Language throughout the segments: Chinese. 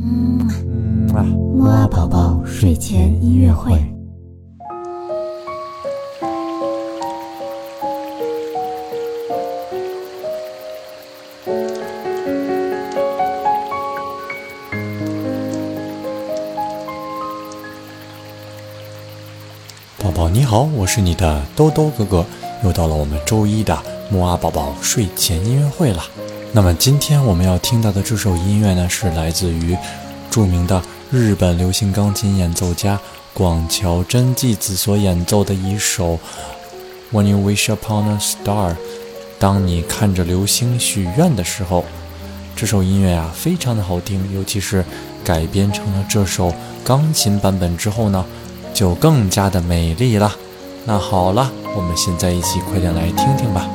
嗯啊，木啊宝宝睡前音乐会。宝宝你好，我是你的兜兜哥哥，又到了我们周一的木啊宝宝睡前音乐会了。那么今天我们要听到的这首音乐呢，是来自于著名的日本流行钢琴演奏家广桥真纪子所演奏的一首《When You Wish Upon a Star》。当你看着流星许愿的时候，这首音乐啊非常的好听，尤其是改编成了这首钢琴版本之后呢，就更加的美丽了。那好了，我们现在一起快点来听听吧。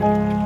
嗯。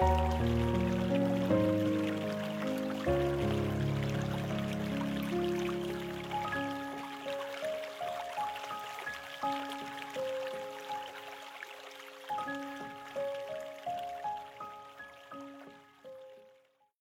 Música